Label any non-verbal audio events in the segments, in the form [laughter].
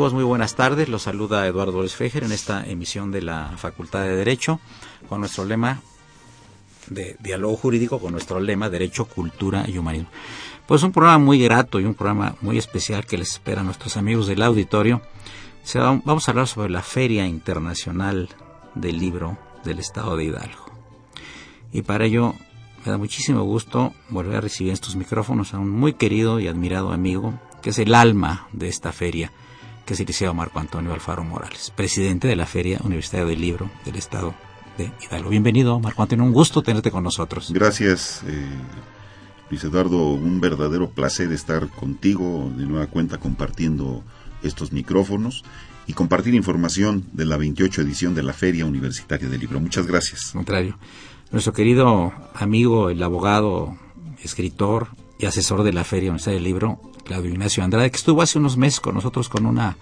Muy buenas tardes, los saluda Eduardo Fejer en esta emisión de la Facultad de Derecho con nuestro lema de diálogo jurídico, con nuestro lema Derecho, Cultura y Humanismo. Pues un programa muy grato y un programa muy especial que les espera a nuestros amigos del auditorio. vamos a hablar sobre la Feria Internacional del Libro del Estado de Hidalgo. Y para ello me da muchísimo gusto volver a recibir estos micrófonos a un muy querido y admirado amigo, que es el alma de esta feria, que es el licenciado Marco Antonio Alfaro Morales, presidente de la Feria Universitaria del Libro del Estado de Hidalgo. Bienvenido, Marco Antonio, un gusto tenerte con nosotros. Gracias, eh, Luis Eduardo, un verdadero placer estar contigo de nueva cuenta compartiendo estos micrófonos y compartir información de la 28 edición de la Feria Universitaria del Libro. Muchas gracias. Contrario. Nuestro querido amigo, el abogado, escritor y asesor de la Feria Universitaria del Libro, Claudio Ignacio Andrade, que estuvo hace unos meses con nosotros con una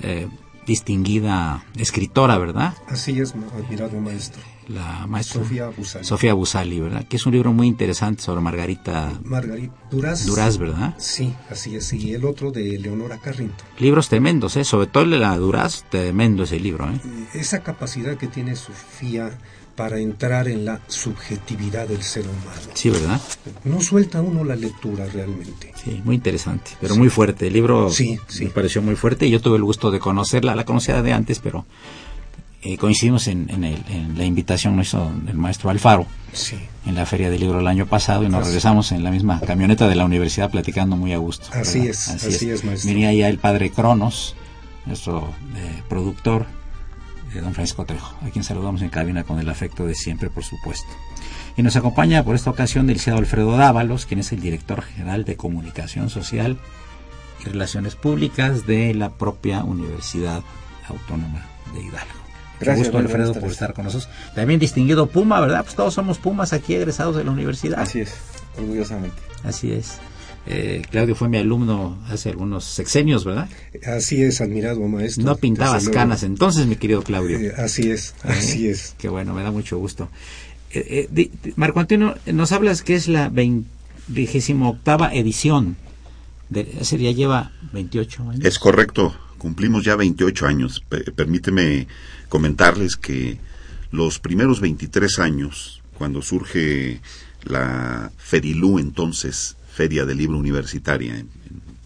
eh, distinguida escritora, ¿verdad? Así es, admirado maestro. La maestra Sofía Busali. Sofía Busali, ¿verdad? Que es un libro muy interesante sobre Margarita Margarita Duraz. Duraz, ¿verdad? Sí, así es. Y el otro de Leonora Carrinto. Libros tremendos, ¿eh? Sobre todo el de la Duraz, tremendo ese libro, ¿eh? Esa capacidad que tiene Sofía para entrar en la subjetividad del ser humano. Sí, ¿verdad? No suelta uno la lectura realmente. Sí, muy interesante, pero muy fuerte. El libro sí, sí. me pareció muy fuerte y yo tuve el gusto de conocerla, la conocía de antes, pero eh, coincidimos en, en, la invitación hizo del maestro Alfaro sí. en la Feria del Libro el año pasado y nos regresamos en la misma camioneta de la universidad platicando muy a gusto. Así es, así, es. maestro. Venía ya el padre Cronos, nuestro eh, productor, don Francisco Trejo, a quien saludamos en cabina con el afecto de siempre, por supuesto. Y nos acompaña por esta ocasión el licenciado Alfredo Dávalos, quien es el director general de Comunicación Social y Relaciones Públicas de la propia Universidad Autónoma de Hidalgo. Gracias, gusto, Alfredo, por estar con nosotros. También distinguido Puma, ¿verdad? Pues todos somos Pumas aquí egresados de la universidad. Así es, orgullosamente. Así es. Eh, Claudio fue mi alumno hace algunos sexenios, ¿verdad? Así es, admirado maestro. No pintabas canas entonces, mi querido Claudio. Eh, así es, [laughs] así es. Qué bueno, me da mucho gusto. Eh, Marco Antonio, nos hablas que es la vigésima octava edición. De, ese día lleva 28 años. Es correcto, cumplimos ya 28 años. permíteme comentarles que los primeros 23 años, cuando surge la Ferilú entonces, Feria del Libro Universitaria en,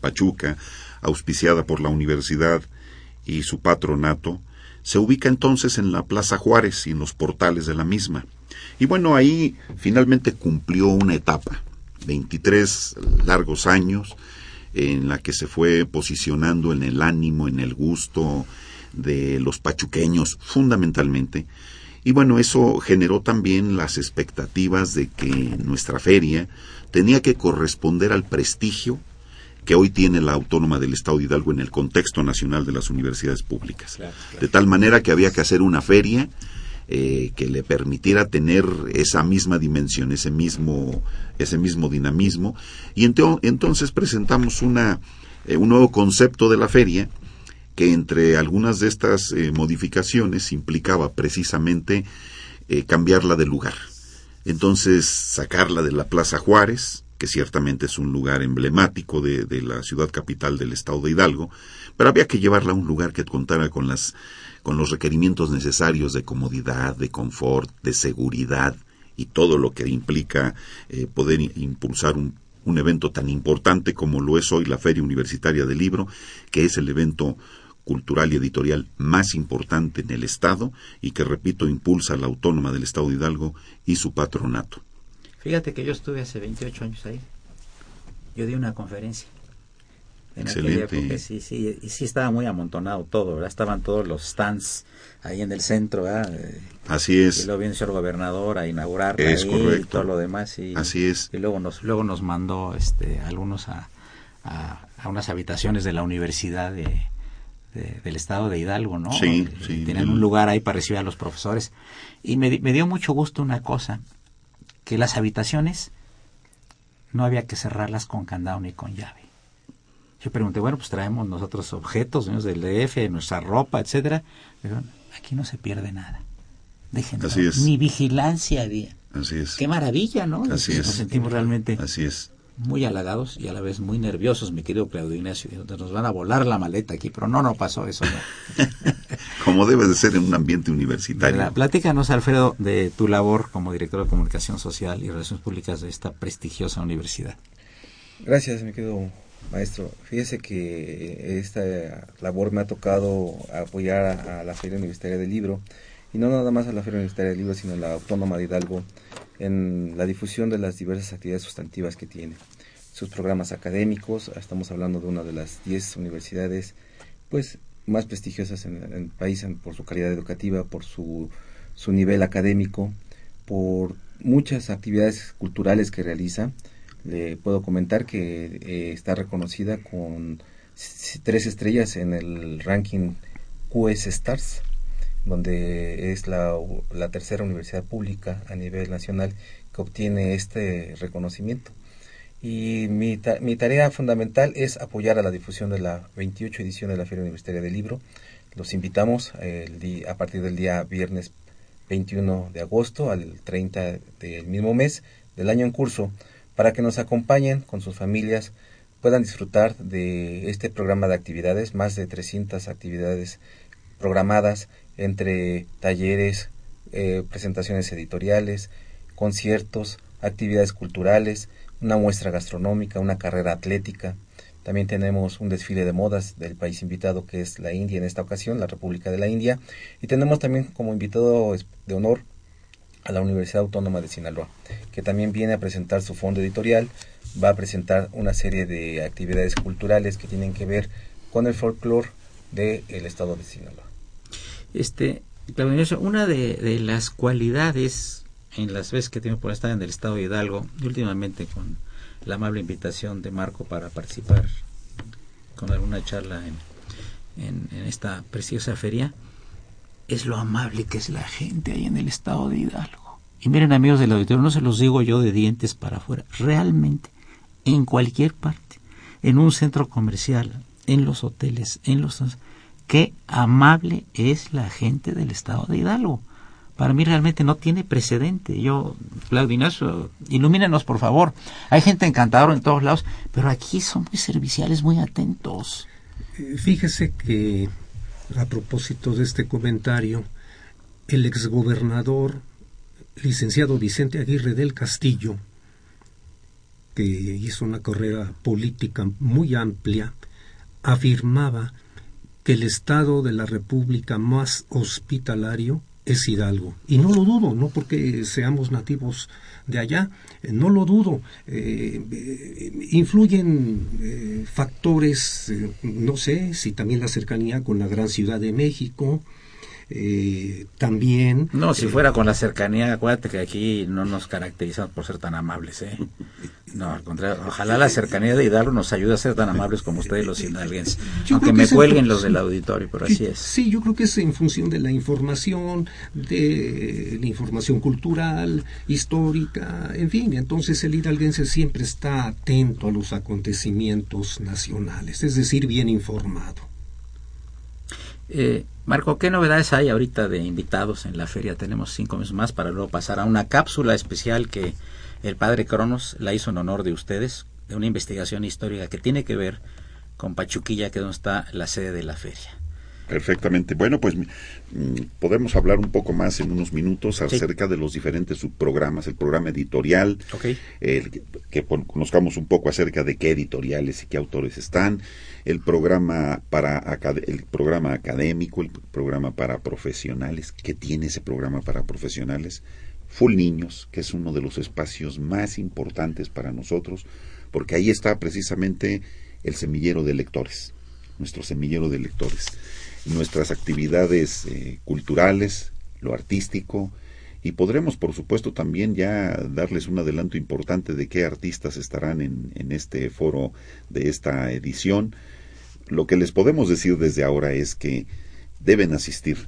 Pachuca, auspiciada por la universidad y su patronato, se ubica entonces en la Plaza Juárez y en los portales de la misma. Y bueno, ahí finalmente cumplió una etapa, 23 largos años, en la que se fue posicionando en el ánimo, en el gusto de los pachuqueños fundamentalmente. Y bueno, eso generó también las expectativas de que nuestra feria tenía que corresponder al prestigio que hoy tiene la Autónoma del Estado de Hidalgo en el contexto nacional de las universidades públicas. De tal manera que había que hacer una feria eh, que le permitiera tener esa misma dimensión, ese mismo, ese mismo dinamismo. Y entonces presentamos una, eh, un nuevo concepto de la feria que entre algunas de estas eh, modificaciones implicaba precisamente cambiarla de lugar. Entonces sacarla de la Plaza Juárez, que ciertamente es un lugar emblemático de, de, la ciudad capital del estado de Hidalgo, pero había que llevarla a un lugar que contara con las con los requerimientos necesarios de comodidad, de confort, de seguridad y todo lo que implica eh, poder impulsar un, un evento tan importante como lo es hoy la Feria Universitaria del Libro, que es el evento cultural y editorial más importante en el Estado y que, repito, impulsa la Autónoma del Estado de Hidalgo y su patronato. Fíjate que yo estuve hace 28 años ahí. Yo di una conferencia. En Excelente. sí, sí, y sí estaba muy amontonado todo, ¿verdad? Estaban todos los stands ahí en el centro, ¿verdad? Así es. Y luego vino el señor gobernador a inaugurar es correcto. y todo lo demás. Y, Así es. Y luego nos, luego nos mandó este, algunos a, a, a unas habitaciones de la universidad de, de, del estado de Hidalgo, ¿no? Sí, sí. Tenían un lugar ahí para recibir a los profesores. Y me, me dio mucho gusto una cosa, que las habitaciones no había que cerrarlas con candado ni con llave. Yo pregunté, bueno, pues traemos nosotros objetos ¿no? del DF, nuestra ropa, etcétera. Pero aquí no se pierde nada. Déjenlo. Así es. Ni vigilancia había. Así es. Qué maravilla, ¿no? Así Nos es. sentimos realmente Así es. Muy halagados y a la vez muy nerviosos, mi querido Claudio Ignacio. Nos van a volar la maleta aquí, pero no, no pasó eso. No. [laughs] Como debe de ser en un ambiente universitario. ¿Verdad? Platícanos, Alfredo, de tu labor como director de Comunicación Social y Relaciones Públicas de esta prestigiosa universidad. Gracias, mi querido maestro. Fíjese que esta labor me ha tocado apoyar a, a, la Feria Universitaria del Libro, y no nada más a la Feria Universitaria del Libro, sino a la Autónoma de Hidalgo, en la difusión de las diversas actividades sustantivas que tiene. Sus programas académicos, estamos hablando de una de las 10 universidades pues más prestigiosas en, el país por su calidad educativa, por su, su nivel académico, por muchas actividades culturales que realiza. Le puedo comentar que eh, está reconocida con tres estrellas en el ranking QS Stars, donde es la, la tercera universidad pública a nivel nacional que obtiene este reconocimiento y mi, mi, tarea fundamental es apoyar a la difusión de la 28 edición de la Feria Universitaria del Libro. Los invitamos el a partir del día viernes 21 de agosto al 30 del mismo mes del año en curso para que nos acompañen con sus familias, puedan disfrutar de este programa de actividades, más de 300 actividades programadas entre talleres, eh, presentaciones editoriales, conciertos, actividades culturales, una muestra gastronómica, una carrera atlética. También tenemos un desfile de modas del país invitado que es la India en esta ocasión, la República de la India. Y tenemos también como invitado de honor a la Universidad Autónoma de Sinaloa, que también viene a presentar su fondo editorial, va a presentar una serie de actividades culturales que tienen que ver con el folclore del estado de Sinaloa. Este, Claudio, una de, las cualidades en las veces que tengo por estar en el estado de Hidalgo y últimamente con la amable invitación de Marco para participar con alguna charla en, en, esta preciosa feria es lo amable que es la gente ahí en el estado de Hidalgo. Y miren amigos del auditorio, no se los digo yo de dientes para afuera, realmente en cualquier parte, en un centro comercial, en los hoteles, en los... Qué amable es la gente del estado de Hidalgo para mí realmente no tiene precedente. Yo, Claudio Ignacio, ilumínenos por favor. Hay gente encantadora en todos lados, pero aquí son muy serviciales, muy atentos. Fíjese que a propósito de este comentario, el exgobernador licenciado Vicente Aguirre del Castillo, que hizo una carrera política muy amplia, afirmaba que el Estado de la República más hospitalario es Hidalgo. Y no lo dudo, no porque seamos nativos de allá, eh, no lo dudo. Eh, eh, influyen eh, factores, no sé, si también la cercanía con la gran ciudad de México, eh, también... No, si eh, fuera con la cercanía, acuérdate que aquí no nos caracterizamos por ser tan amables, ¿eh? No, al contrario, ojalá la cercanía de Hidalgo nos ayude a ser tan amables como ustedes los hidalguenses. Aunque me en cuelguen los del auditorio, pero así es. Sí, yo creo que es en función de la información, de la información cultural, histórica, en fin. Entonces el hidalguense siempre está atento a los acontecimientos nacionales, es decir, bien informado. Eh, Marco, ¿qué novedades hay ahorita de invitados en la feria? Tenemos cinco meses más para luego pasar a una cápsula especial que el padre Cronos la hizo en honor de ustedes, de una investigación histórica que tiene que ver con Pachuquilla, que es donde está la sede de la feria. Perfectamente. Bueno, pues mm, podemos hablar un poco más en unos minutos Sí. acerca de los diferentes subprogramas, el programa editorial, el que, que conozcamos un poco acerca de qué editoriales y qué autores están, el programa para el programa académico, el programa para profesionales, qué tiene ese programa para profesionales, Full Niños, que es uno de los espacios más importantes para nosotros, porque ahí está precisamente el semillero de lectores, nuestro semillero de lectores nuestras actividades eh, culturales, lo artístico, y podremos, por supuesto, también ya darles un adelanto importante de qué artistas estarán en, en este foro de esta edición. Lo que les podemos decir desde ahora es que deben asistir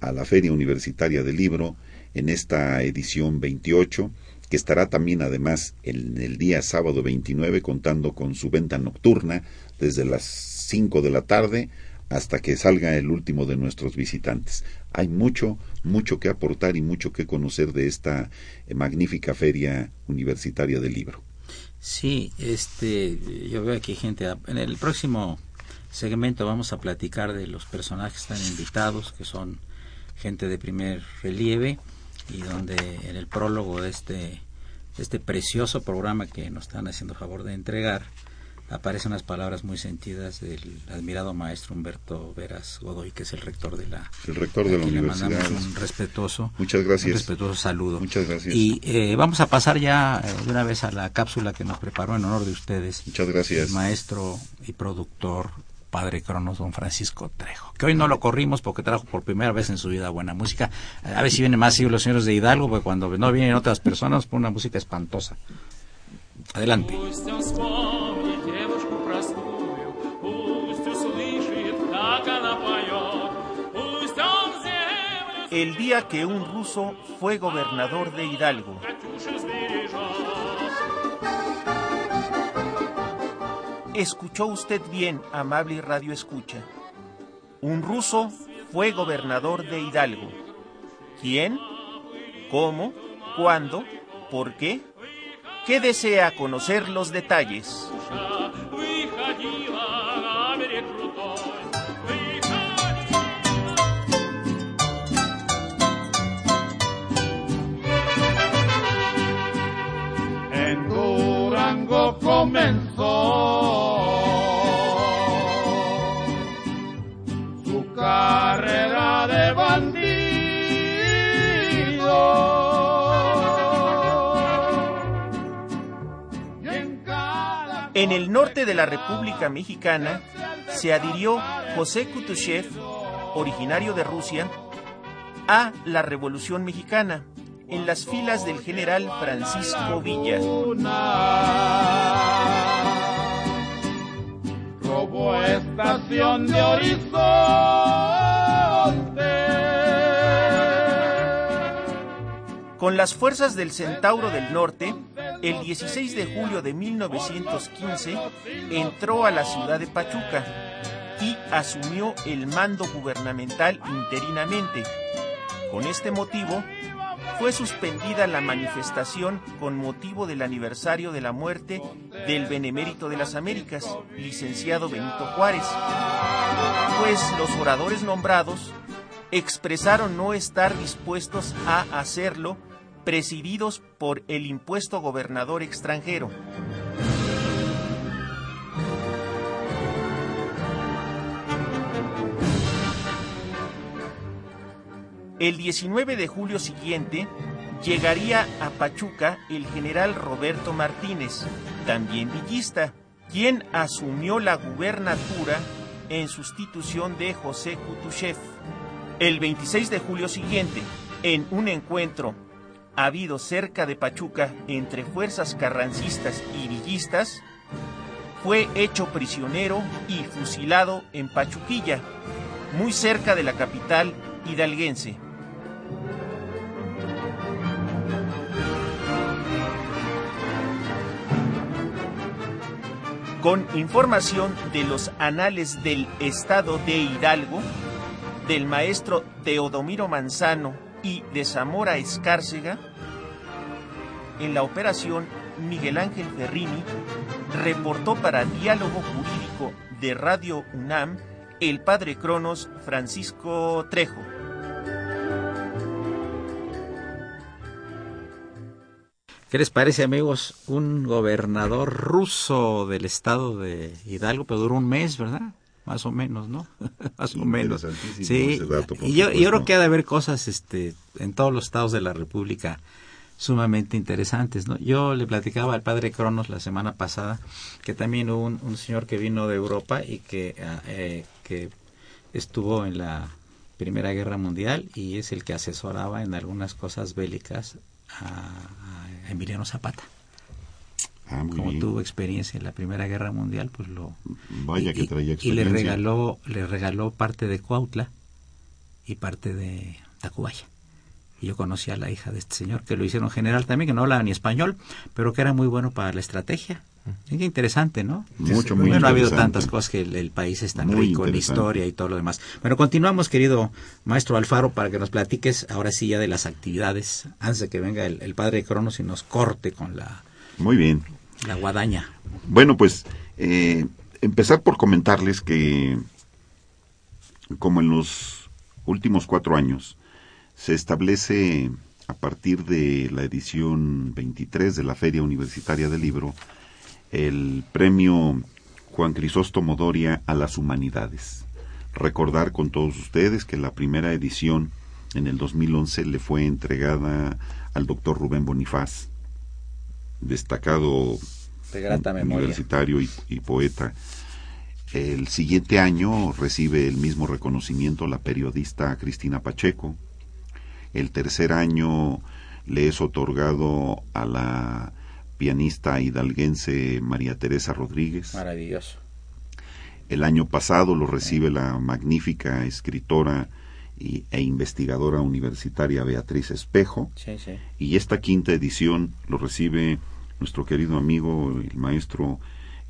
a la Feria Universitaria del Libro en esta edición 28, que estará también además en el día sábado 29 contando con su venta nocturna desde las 5 de la tarde hasta que salga el último de nuestros visitantes. Hay mucho, mucho que aportar y mucho que conocer de esta eh, magnífica feria universitaria del libro. Sí, este, yo veo aquí gente. En el próximo segmento vamos a platicar de los personajes que están invitados, que son gente de primer relieve, y donde en el prólogo de este, de este precioso programa que nos están haciendo favor de entregar, aparecen unas palabras muy sentidas del admirado maestro Humberto Veras Godoy, que es el rector de la, El rector de la Aquí le universidad. mandamos un respetuoso, Muchas gracias. un respetuoso saludo. Muchas gracias. Y eh, vamos a pasar ya eh, de una vez a la cápsula que nos preparó en honor de ustedes. Muchas gracias. El maestro y productor, padre Cronos, don Francisco Trejo. Que hoy no lo corrimos porque trajo por primera vez en su vida buena música. A ver si vienen más siglos los señores de Hidalgo, porque cuando no vienen otras personas, pone una música espantosa. Adelante. el día que un ruso fue gobernador de Hidalgo. Escuchó usted bien, amable radio escucha. Un ruso fue gobernador de Hidalgo. ¿Quién? ¿Cómo? ¿Cuándo? ¿Por qué? ¿Qué desea conocer los detalles? Comenzó su carrera de bandido. Y en cada En el norte de la República Mexicana se adhirió José Kutushev, originario de Rusia, a la Revolución Mexicana en las filas del general Francisco Villa. Con las fuerzas del Centauro del Norte, el 16 de julio de 1915 entró a la ciudad de Pachuca y asumió el mando gubernamental interinamente. Con este motivo, fue suspendida la manifestación con motivo del aniversario de la muerte del Benemérito de las Américas, licenciado Benito Juárez, pues los oradores nombrados expresaron no estar dispuestos a hacerlo presididos por el impuesto gobernador extranjero. El 19 de julio siguiente llegaría a Pachuca el general Roberto Martínez, también villista, quien asumió la gubernatura en sustitución de José Kutushev. El 26 de julio siguiente, en un encuentro habido cerca de Pachuca entre fuerzas carrancistas y villistas, fue hecho prisionero y fusilado en Pachuquilla, muy cerca de la capital hidalguense. Con información de los anales del estado de Hidalgo, del maestro Teodomiro Manzano y de Zamora Escárcega, en la operación Miguel Ángel Ferrini reportó para Diálogo Jurídico de Radio UNAM el padre Cronos Francisco Trejo. ¿Qué les parece, amigos? Un gobernador ruso del estado de Hidalgo, pero duró un mes, ¿verdad? Más o menos, ¿no? [laughs] Más o menos. Sí, dato, y yo, yo creo que ha de haber cosas este, en todos los estados de la República sumamente interesantes, ¿no? Yo le platicaba al padre Cronos la semana pasada que también hubo un, un señor que vino de Europa y que, ah, eh, que estuvo en la Primera Guerra Mundial y es el que asesoraba en algunas cosas bélicas a, a Emiliano Zapata. Ah, Como bien. tuvo experiencia en la Primera Guerra Mundial, pues lo... Vaya que y- traía y le experiencia. regaló, le regaló parte de Cuautla y parte de Tacubaya. Y yo conocí a la hija de este señor, que lo hicieron general también, que no hablaba ni español, pero que era muy bueno para la estrategia. Qué interesante, ¿no? Mucho, muy Bueno, ha habido tantas cosas que el, el país es tan Muy rico en historia y todo lo demás. Bueno, continuamos, querido maestro Alfaro, para que nos platiques ahora sí ya de las actividades, antes de que venga el, el padre Cronos y nos corte con la, Muy bien. la guadaña. Bueno, pues eh, empezar por comentarles que como en los últimos cuatro años se establece a partir de la edición 23 de la Feria Universitaria del Libro el premio Juan Crisóstomo Doria a las Humanidades. Recordar con todos ustedes que la primera edición en el 2011 le fue entregada al doctor Rubén Bonifaz, destacado De grata memoria. universitario y, y poeta. El siguiente año recibe el mismo reconocimiento la periodista Cristina Pacheco. El tercer año le es otorgado a la pianista hidalguense María Teresa Rodríguez. Maravilloso. El año pasado lo recibe la magnífica escritora y- e investigadora universitaria Beatriz Espejo. Sí, sí. Y esta quinta edición lo recibe nuestro querido amigo, el maestro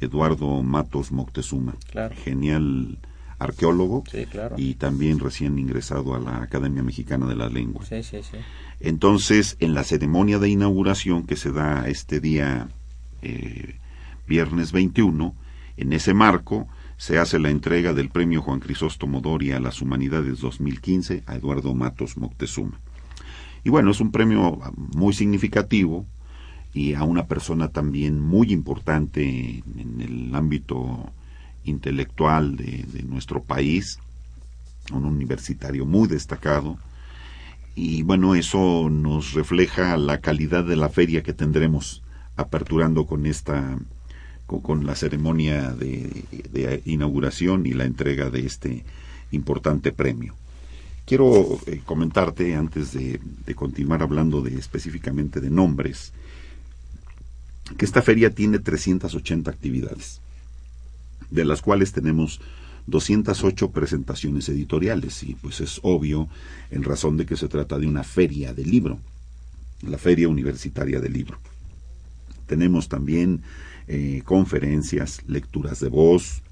Eduardo Matos Moctezuma, Claro. genial arqueólogo Sí, claro. y también recién ingresado a la Academia Mexicana de la Lengua. Sí, sí, sí. Entonces, en la ceremonia de inauguración que se da este día, eh, viernes 21, en ese marco se hace la entrega del premio Juan Crisóstomo Doria a las Humanidades 2015 a Eduardo Matos Moctezuma. Y bueno, es un premio muy significativo y a una persona también muy importante en el ámbito intelectual de, de nuestro país, un universitario muy destacado, y bueno, eso nos refleja la calidad de la feria que tendremos aperturando con esta con, la ceremonia de, de inauguración y la entrega de este importante premio. Quiero eh, comentarte antes de, de continuar hablando de específicamente de nombres que esta feria tiene 380 actividades, de las cuales tenemos 208 presentaciones editoriales y pues es obvio en razón de que se trata de una feria de libro, la Feria Universitaria del Libro. Tenemos también eh, conferencias, lecturas de voz,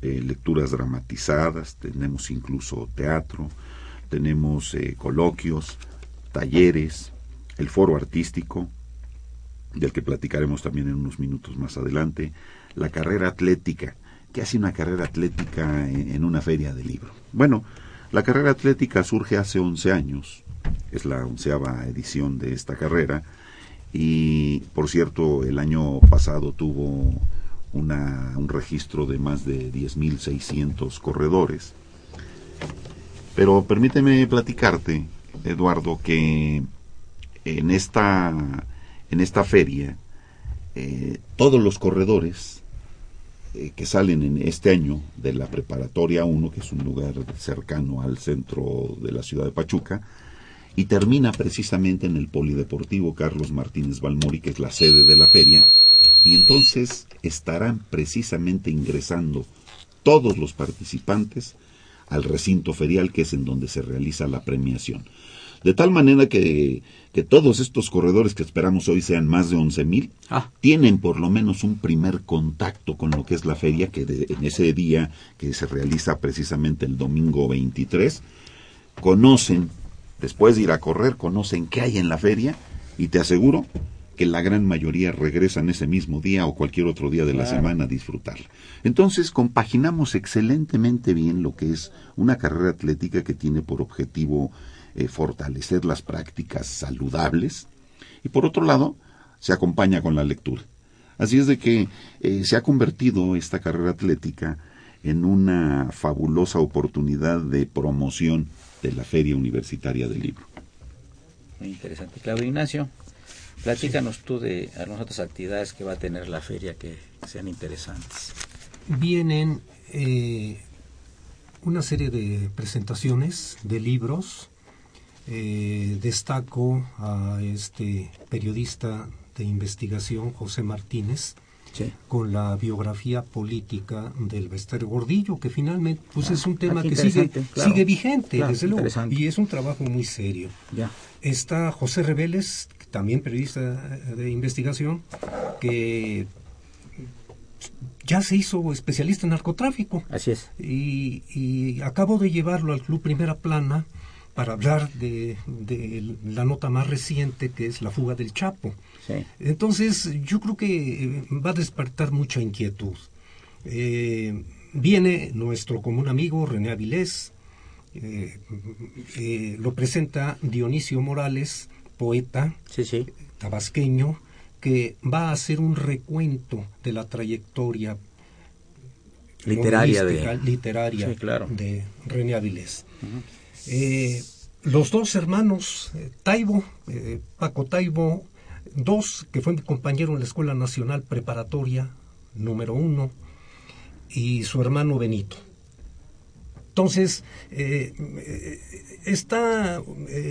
eh, lecturas dramatizadas, tenemos incluso teatro, tenemos eh, coloquios, talleres, el foro artístico, del que platicaremos también en unos minutos más adelante, la carrera atlética, que hace una carrera atlética en, en una feria de libro. Bueno, la carrera atlética surge hace 11 años, es la onceava edición de esta carrera, y por cierto, el año pasado tuvo una, un registro de más de 10.600 corredores. Pero permíteme platicarte, Eduardo, que en esta, en esta feria eh, todos los corredores eh, que salen en este año de la preparatoria 1, que es un lugar cercano al centro de la ciudad de Pachuca, y termina precisamente en el Polideportivo Carlos Martínez Balmori, que es la sede de la feria, y entonces estarán precisamente ingresando todos los participantes al recinto ferial, que es en donde se realiza la premiación. De tal manera que, que todos estos corredores que esperamos hoy sean más de 11 mil, Ah. tienen por lo menos un primer contacto con lo que es la feria, que de- en ese día que se realiza precisamente el domingo 23, conocen, después de ir a correr, conocen qué hay en la feria y te aseguro que la gran mayoría regresan ese mismo día o cualquier otro día de la semana a disfrutarla. Entonces compaginamos excelentemente bien lo que es una carrera atlética que tiene por objetivo eh, fortalecer las prácticas saludables y por otro lado se acompaña con la lectura. Así es de que eh, se ha convertido esta carrera atlética en una fabulosa oportunidad de promoción de la Feria Universitaria del Libro. Muy interesante. Claudio Ignacio, platícanos tú de algunas otras actividades que va a tener la feria que sean interesantes. Vienen eh, una serie de presentaciones de libros. Eh, destaco a este periodista de investigación, José Martínez, Sí. con la biografía política del Bester Gordillo, que finalmente pues es un tema ah, qué que sigue, interesante, claro. sigue vigente, Claro, desde luego, y es un trabajo muy serio. Ya. Está José Reveles, también periodista de investigación, que ya se hizo especialista en narcotráfico Así es. y, y acabo de llevarlo al Club Primera Plana para hablar de, de la nota más reciente que es la fuga del Chapo. Sí. Entonces, yo creo que eh, va a despertar mucha inquietud. Eh, viene nuestro común amigo René Avilés, eh, eh, lo presenta Dionisio Morales, poeta Sí, sí. tabasqueño, que va a hacer un recuento de la trayectoria Literaria de- novelística, literaria Sí, claro. de René Avilés. Eh, los dos hermanos, eh, Taibo, eh, Paco Taibo, dos, que fue mi compañero en la Escuela Nacional Preparatoria número uno, y su hermano Benito. Entonces, está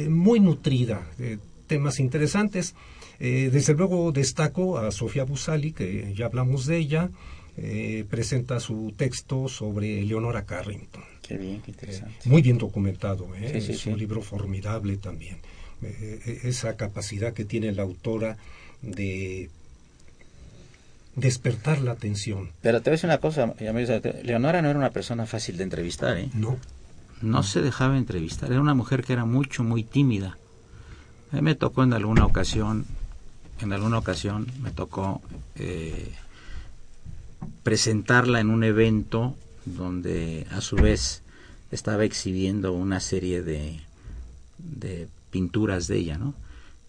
muy nutrida, de temas interesantes. Desde luego destaco a Sofía Busali, que ya hablamos de ella, presenta su texto sobre Leonora Carrington. Qué bien, qué interesante. Muy bien documentado, ¿eh? Sí, sí, es sí. un libro formidable también. Eh, eh, esa capacidad que tiene la autora de despertar la atención. Pero te voy a decir una cosa, Leonora no era una persona fácil de entrevistar, ¿eh? No, No se dejaba entrevistar, era una mujer que era mucho, muy tímida. A mí me tocó en alguna ocasión, en alguna ocasión me tocó eh, presentarla en un evento donde a su vez estaba exhibiendo una serie de, de pinturas de ella, ¿no?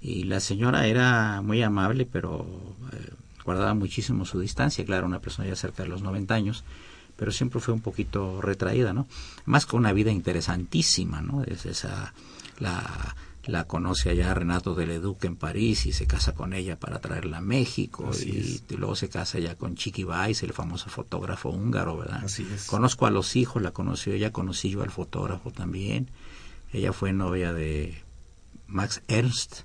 Y la señora era muy amable, pero eh, guardaba muchísimo su distancia, claro, una persona ya cerca de los 90 años, pero siempre fue un poquito retraída, ¿no? Más con una vida interesantísima, ¿no? Es esa, la, la conoce allá Renato de Leduc en París y se casa con ella para traerla a México y luego se casa ya con Chiqui Weiss, el famoso fotógrafo húngaro, ¿verdad? Así es. Conozco a los hijos, la conoció ella, conocí yo al fotógrafo también. Ella fue novia de Max Ernst,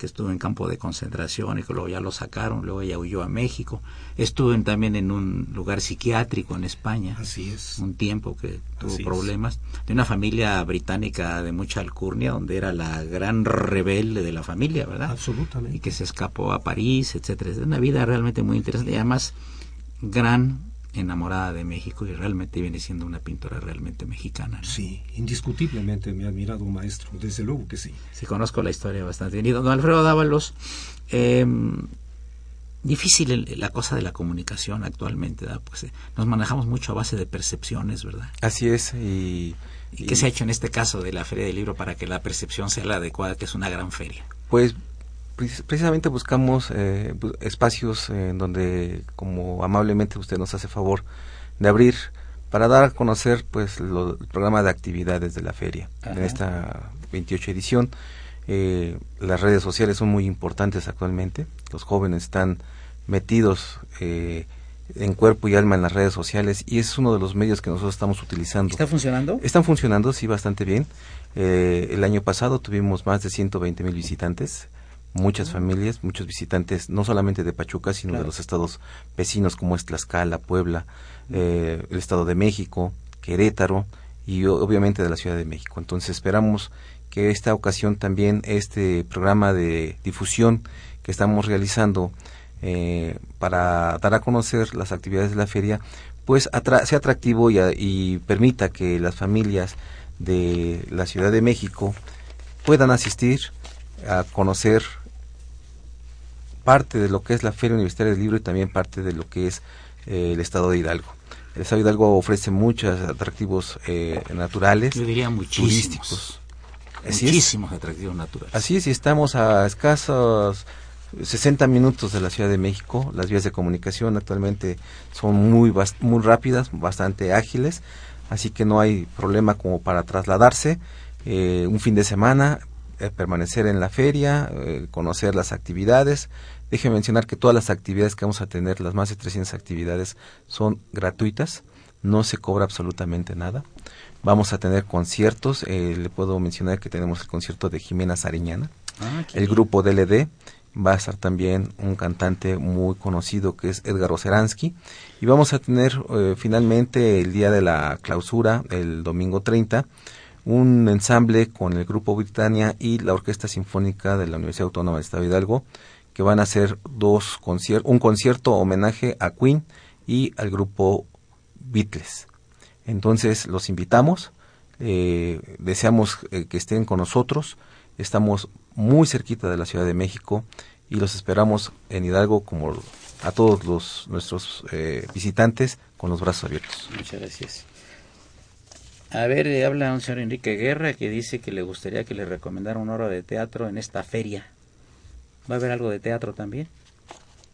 que estuvo en campo de concentración y que luego ya lo sacaron, luego ella huyó a México. Estuvo en- también en un lugar psiquiátrico en España, así es. un tiempo que tuvo Así es. problemas. De una familia británica de mucha alcurnia, donde era la gran rebelde de la familia, ¿verdad? Absolutamente. y que se escapó a París, etcétera. Es una vida realmente muy interesante y además gran enamorada de México y realmente viene siendo una pintora realmente mexicana. ¿no? Sí, indiscutiblemente mi admirado maestro, desde luego que sí. Sí, conozco la historia bastante bien. Y don Alfredo Dávalos, eh, difícil el- la cosa de la comunicación actualmente, ¿verdad? Pues eh, nos manejamos mucho a base de percepciones, ¿verdad? Así es, y, ¿Y qué se ha hecho en este caso de la Feria del Libro para que la percepción sea la adecuada, que es una gran feria? Pues precisamente buscamos eh, espacios en donde, como amablemente usted nos hace favor de abrir, para dar a conocer pues lo- el programa de actividades de la feria en esta 28 edición. Eh, las redes sociales son muy importantes actualmente. Los jóvenes están metidos eh, en cuerpo y alma en las redes sociales y es uno de los medios que nosotros estamos utilizando. ¿Está funcionando? Están funcionando, sí, bastante bien. Eh, el año pasado tuvimos más de 120 mil visitantes, muchas familias, muchos visitantes, no solamente de Pachuca, sino de los estados vecinos como es Tlaxcala, Puebla, eh, el Estado de México, Querétaro y obviamente de la Ciudad de México. Entonces esperamos que esta ocasión también este programa de difusión que estamos realizando eh, para dar a conocer las actividades de la feria, pues atra- sea atractivo y, a- y permita que las familias de la Ciudad de México puedan asistir a conocer parte de lo que es la Feria Universitaria del Libro y también parte de lo que es eh, el Estado de Hidalgo. El Estado de Hidalgo ofrece muchos atractivos eh, naturales, Yo diría muchísimos. turísticos. Así es. Muchísimos atractivos naturales. Así es, y estamos a escasos 60 minutos de la Ciudad de México. Las vías de comunicación actualmente son muy, muy rápidas, bastante ágiles, así que no hay problema como para trasladarse eh, un fin de semana, eh, permanecer en la feria, eh, conocer las actividades. Déjeme mencionar que todas las actividades que vamos a tener, las más de 300 actividades, son gratuitas, no se cobra absolutamente nada. Vamos a tener conciertos, eh, le puedo mencionar que tenemos el concierto de Jimena Sariñana, Ah, el grupo DLD, va a estar también un cantante muy conocido que es Edgar Oceransky y vamos a tener eh, finalmente el día de la clausura, el domingo 30, un ensamble con el grupo Britannia y la Orquesta Sinfónica de la Universidad Autónoma del Estado de Hidalgo que van a hacer dos conciertos, un concierto homenaje a Queen y al grupo Beatles. Entonces los invitamos, eh, deseamos eh, que estén con nosotros, estamos muy cerquita de la Ciudad de México y los esperamos en Hidalgo como a todos los nuestros eh, visitantes con los brazos abiertos. Muchas gracias. A ver, eh, habla un señor Enrique Guerra que dice que le gustaría que le recomendara una hora de teatro en esta feria. ¿Va a haber algo de teatro también?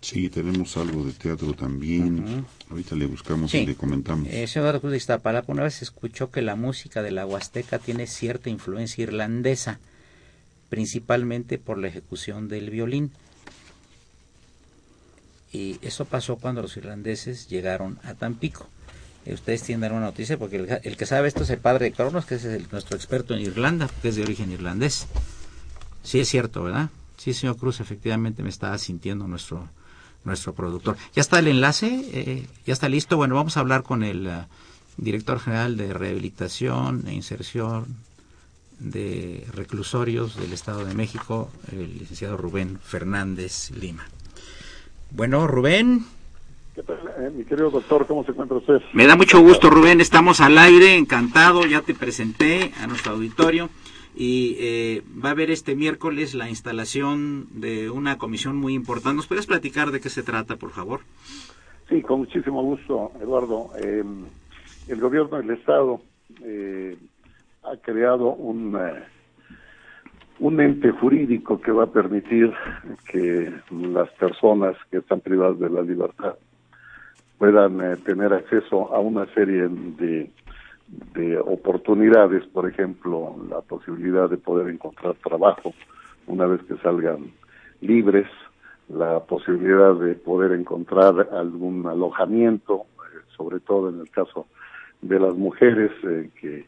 Sí, tenemos algo de teatro también. Ujú. Ahorita le buscamos Sí. y le comentamos. Eh, señor Eduardo Cruz de Iztapalapa, una vez escuchó que la música de la Huasteca tiene cierta influencia irlandesa, principalmente por la ejecución del violín. Y eso pasó cuando los irlandeses llegaron a Tampico. Ustedes tienen alguna noticia, porque el, que sabe esto es el padre de Cronos, que es nuestro experto en Irlanda, que es de origen irlandés. Sí es cierto, ¿verdad? Sí, señor Cruz, efectivamente me está sintiendo nuestro nuestro productor. ¿Ya está el enlace? Eh, ¿Ya está listo? Bueno, vamos a hablar con el eh, director general de rehabilitación e inserción de reclusorios del Estado de México, el licenciado Rubén Fernández Lima. Bueno, Rubén, ¿Qué tal, eh, mi querido doctor? ¿Cómo se encuentra usted? me da mucho gusto, Rubén. Estamos al aire, encantado. Ya te presenté a nuestro auditorio. Y eh, va a haber este miércoles la instalación de una comisión muy importante. ¿Nos puedes platicar de qué se trata, por favor? Sí, con muchísimo gusto, Eduardo. Eh, el gobierno del Estado eh, ha creado un, eh, un ente jurídico que va a permitir que las personas que están privadas de la libertad puedan eh, tener acceso a una serie de, de oportunidades, por ejemplo, la posibilidad de poder encontrar trabajo una vez que salgan libres, la posibilidad de poder encontrar algún alojamiento, eh, sobre todo en el caso de las mujeres eh, que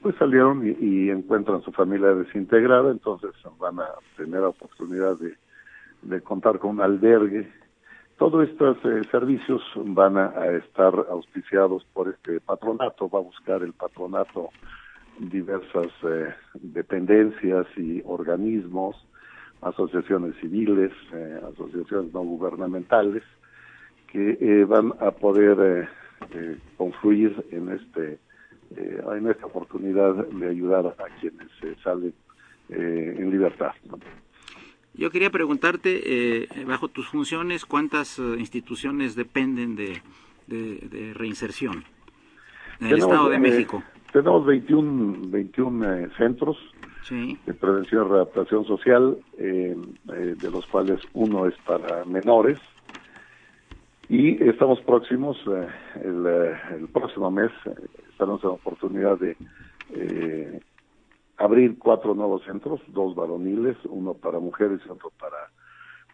pues salieron y, y encuentran su familia desintegrada, entonces van a tener la oportunidad de, de contar con un albergue. Todos estos eh, servicios van a, estar auspiciados por este patronato, va a buscar el patronato diversas eh, dependencias y organismos, asociaciones civiles, eh, asociaciones no gubernamentales, que eh, van a poder confluir en este en esta oportunidad de ayudar a quienes salen en libertad. Yo quería preguntarte, eh, bajo tus funciones, ¿cuántas eh, instituciones dependen de, de- de reinserción en el Tenemos, Estado de eh, México? Tenemos 21, 21 eh, centros Sí, de prevención y readaptación social, eh, de los cuales uno es para menores. Y estamos próximos, el, el próximo mes, estaremos en la oportunidad de abrir cuatro nuevos centros, dos varoniles, uno para mujeres y otro para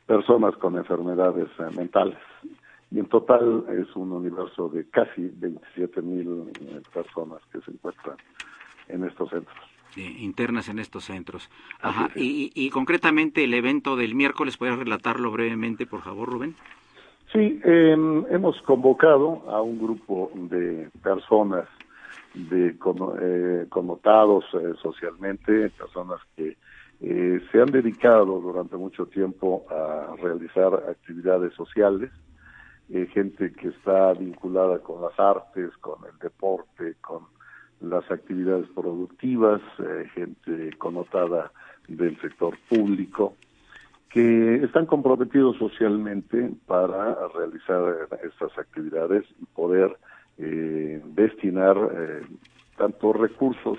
personas con enfermedades eh, mentales. y en total es un universo de casi 27 mil eh, personas que se encuentran en estos centros. Eh, internas en estos centros. Ajá. Y, y, concretamente el evento del miércoles, ¿puedes relatarlo brevemente, por favor, Rubén? Sí, eh, hemos convocado a un grupo de personas de eh, connotados eh, socialmente, personas que eh, se han dedicado durante mucho tiempo a realizar actividades sociales, eh, gente que está vinculada con las artes, con el deporte, con las actividades productivas, eh, gente connotada del sector público, que están comprometidos socialmente para realizar estas actividades y poder eh, destinar eh, tanto recursos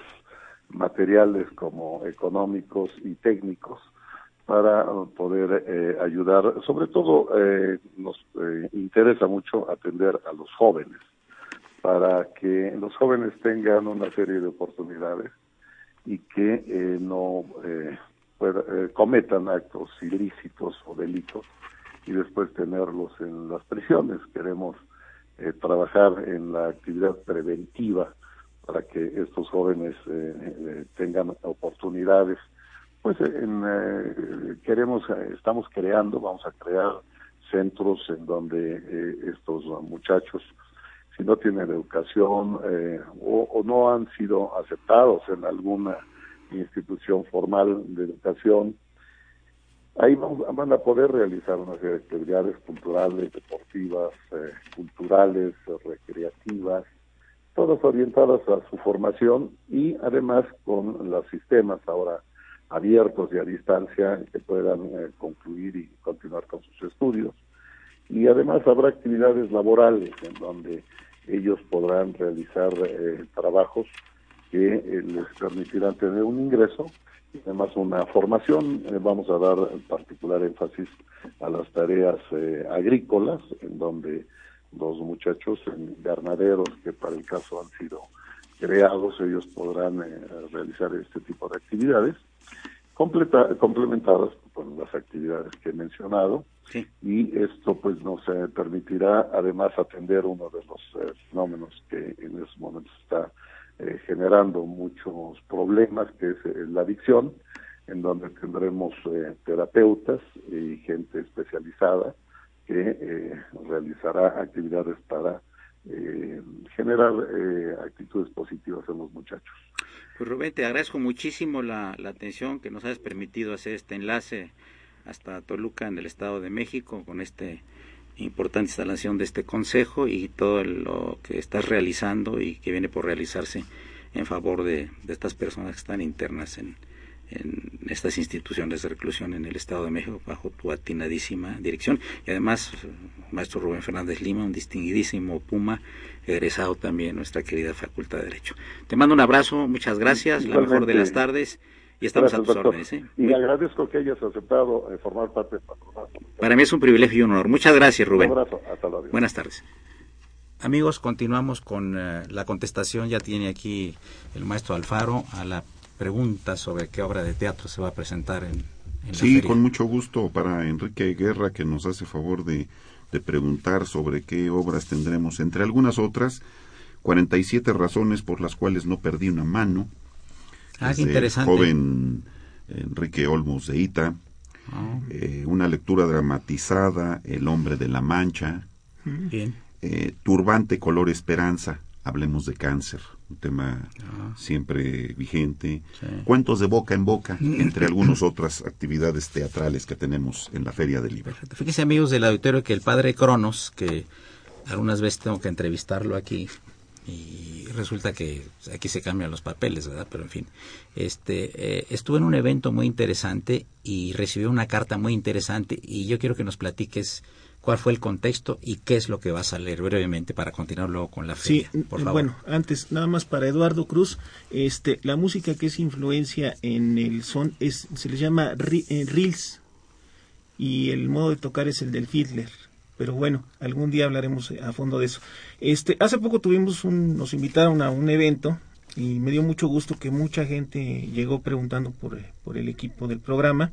materiales como económicos y técnicos para poder eh, ayudar. Sobre todo eh, nos eh, interesa mucho atender a los jóvenes, para que los jóvenes tengan una serie de oportunidades y que eh, no pueda- cometan actos ilícitos o delitos y después tenerlos en las prisiones. Queremos eh, trabajar en la actividad preventiva para que estos jóvenes eh, eh, tengan oportunidades. Pues en, eh, queremos, eh, estamos creando, vamos a crear centros en donde eh, estos muchachos, si no tienen educación eh, o, o no han sido aceptados en alguna institución formal de educación, ahí van a poder realizar una serie de actividades culturales, deportivas, eh, culturales, recreativas, todas orientadas a su formación y además con los sistemas ahora abiertos y a distancia que puedan eh, concluir y continuar con sus estudios. Y además habrá actividades laborales en donde ellos podrán realizar eh, trabajos que eh, les permitirán tener un ingreso además una formación. Eh, vamos a dar particular énfasis a las tareas eh, agrícolas, en donde los muchachos en invernaderos que para el caso han sido creados, ellos podrán eh, realizar este tipo de actividades, completa- complementadas con las actividades que he mencionado, Sí. y esto pues nos permitirá además atender uno de los eh, fenómenos que en estos momentos está eh, generando muchos problemas, que es eh, la adicción, en donde tendremos eh, terapeutas y gente especializada que eh, realizará actividades para eh, generar actitudes positivas en los muchachos. Pues Rubén, te agradezco muchísimo la, atención que nos has permitido hacer este enlace hasta Toluca en el Estado de México con esta importante instalación de este consejo y todo lo que estás realizando y que viene por realizarse en favor de, de estas personas que están internas en, en estas instituciones de reclusión en el Estado de México bajo tu atinadísima dirección. Y además maestro Rubén Fernández Lima, un distinguidísimo Puma, egresado también en nuestra querida Facultad de Derecho. Te mando un abrazo, muchas gracias, la mejor de las tardes y estamos Gracias, a tus doctor. órdenes. ¿eh? Y agradezco que hayas aceptado eh, formar parte del patronato. Para mí es un privilegio y un honor. Muchas gracias, Rubén. Un abrazo, hasta luego. Buenas tardes. Amigos, continuamos con eh, la contestación. Ya tiene aquí el maestro Alfaro a la pregunta sobre qué obra de teatro se va a presentar en, en la Sí, feria. con mucho gusto para Enrique Guerra que nos hace favor de, de preguntar sobre qué obras tendremos. Entre algunas otras, 47 razones por las cuales no perdí una mano. Ah, Es qué interesante. joven Enrique Olmos de Ita. Ah, Eh, una lectura dramatizada, El hombre de la mancha. bien. Eh, turbante color esperanza, hablemos de cáncer, un tema Ah. siempre vigente. Sí. Cuentos de boca en boca, entre algunas otras actividades teatrales que tenemos en la Feria del Libro. Fíjense, amigos del auditorio, que el padre Cronos, que algunas veces tengo que entrevistarlo aquí, y resulta que aquí se cambian los papeles, ¿verdad? Pero en fin, este, eh, estuvo en un evento muy interesante y recibió una carta muy interesante y yo quiero que nos platiques cuál fue el contexto y qué es lo que vas a leer brevemente para continuar luego con la Sí, feria. por eh, favor. bueno, antes, nada más para Eduardo Cruz, este, la música que es influencia en el son es, se le llama eh, reels y el modo de tocar es el del fiddler. Pero bueno, algún día hablaremos eh, a fondo de eso. Este, hace poco tuvimos un, nos invitaron a un evento y me dio mucho gusto que mucha gente llegó preguntando por, eh, por el equipo del programa.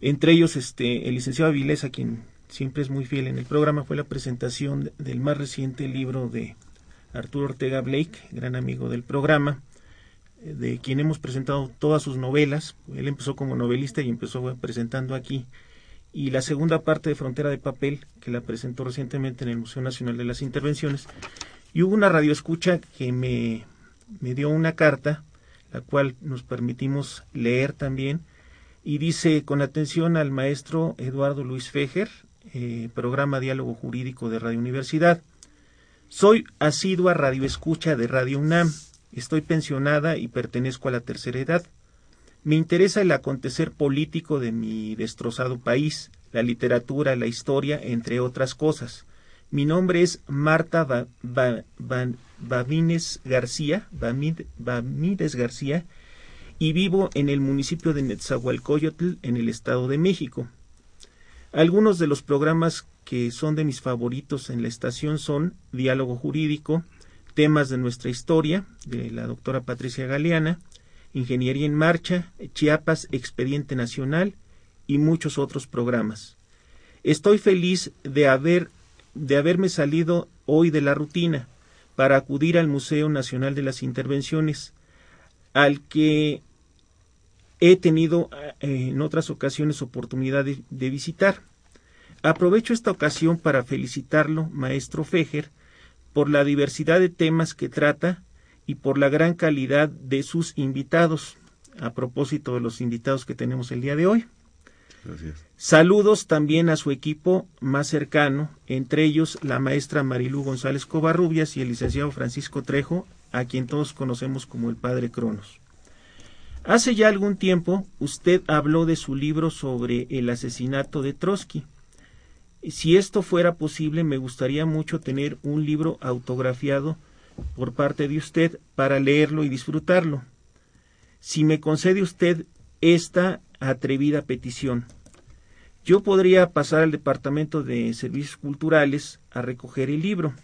Entre ellos, este, el licenciado Avilés, a quien siempre es muy fiel en el programa, fue la presentación del más reciente libro de Arturo Ortega Blake, gran amigo del programa, eh, de quien hemos presentado todas sus novelas. Él empezó como novelista y empezó presentando aquí. Y la segunda parte de Frontera de Papel, que la presentó recientemente en el Museo Nacional de las Intervenciones. Y hubo una radioescucha que me, me dio una carta, la cual nos permitimos leer también, y dice con atención al maestro Eduardo Luis Fejer, eh, programa Diálogo Jurídico de Radio Universidad. Soy asidua radioescucha de Radio UNAM. Estoy pensionada y pertenezco a la tercera edad. Me interesa el acontecer político de mi destrozado país, la literatura, la historia, entre otras cosas. Mi nombre es Marta ba García, Bamínez García, y vivo en el municipio de Netzahualcoyotl, en el Estado de México. Algunos de los programas que son de mis favoritos en la estación son Diálogo Jurídico, Temas de nuestra historia, de la doctora Patricia Galeana, Ingeniería en Marcha, Chiapas, Expediente Nacional y muchos otros programas. Estoy feliz de haber de haberme salido hoy de la rutina para acudir al Museo Nacional de las Intervenciones, al que he tenido eh, en otras ocasiones oportunidad de, visitar. Aprovecho esta ocasión para felicitarlo, maestro Fejer, por la diversidad de temas que trata y por la gran calidad de sus invitados, a propósito de los invitados que tenemos el día de hoy. Gracias. Saludos también a su equipo más cercano, entre ellos la maestra Marilú González Covarrubias y el licenciado Francisco Trejo, a quien todos conocemos como el padre Cronos. Hace ya algún tiempo usted habló de su libro sobre el asesinato de Trotsky. Si esto fuera posible, me gustaría mucho tener un libro autografiado por parte de usted para leerlo y disfrutarlo. Si me concede usted esta atrevida petición, yo podría pasar al Departamento de Servicios Culturales a recoger el libro.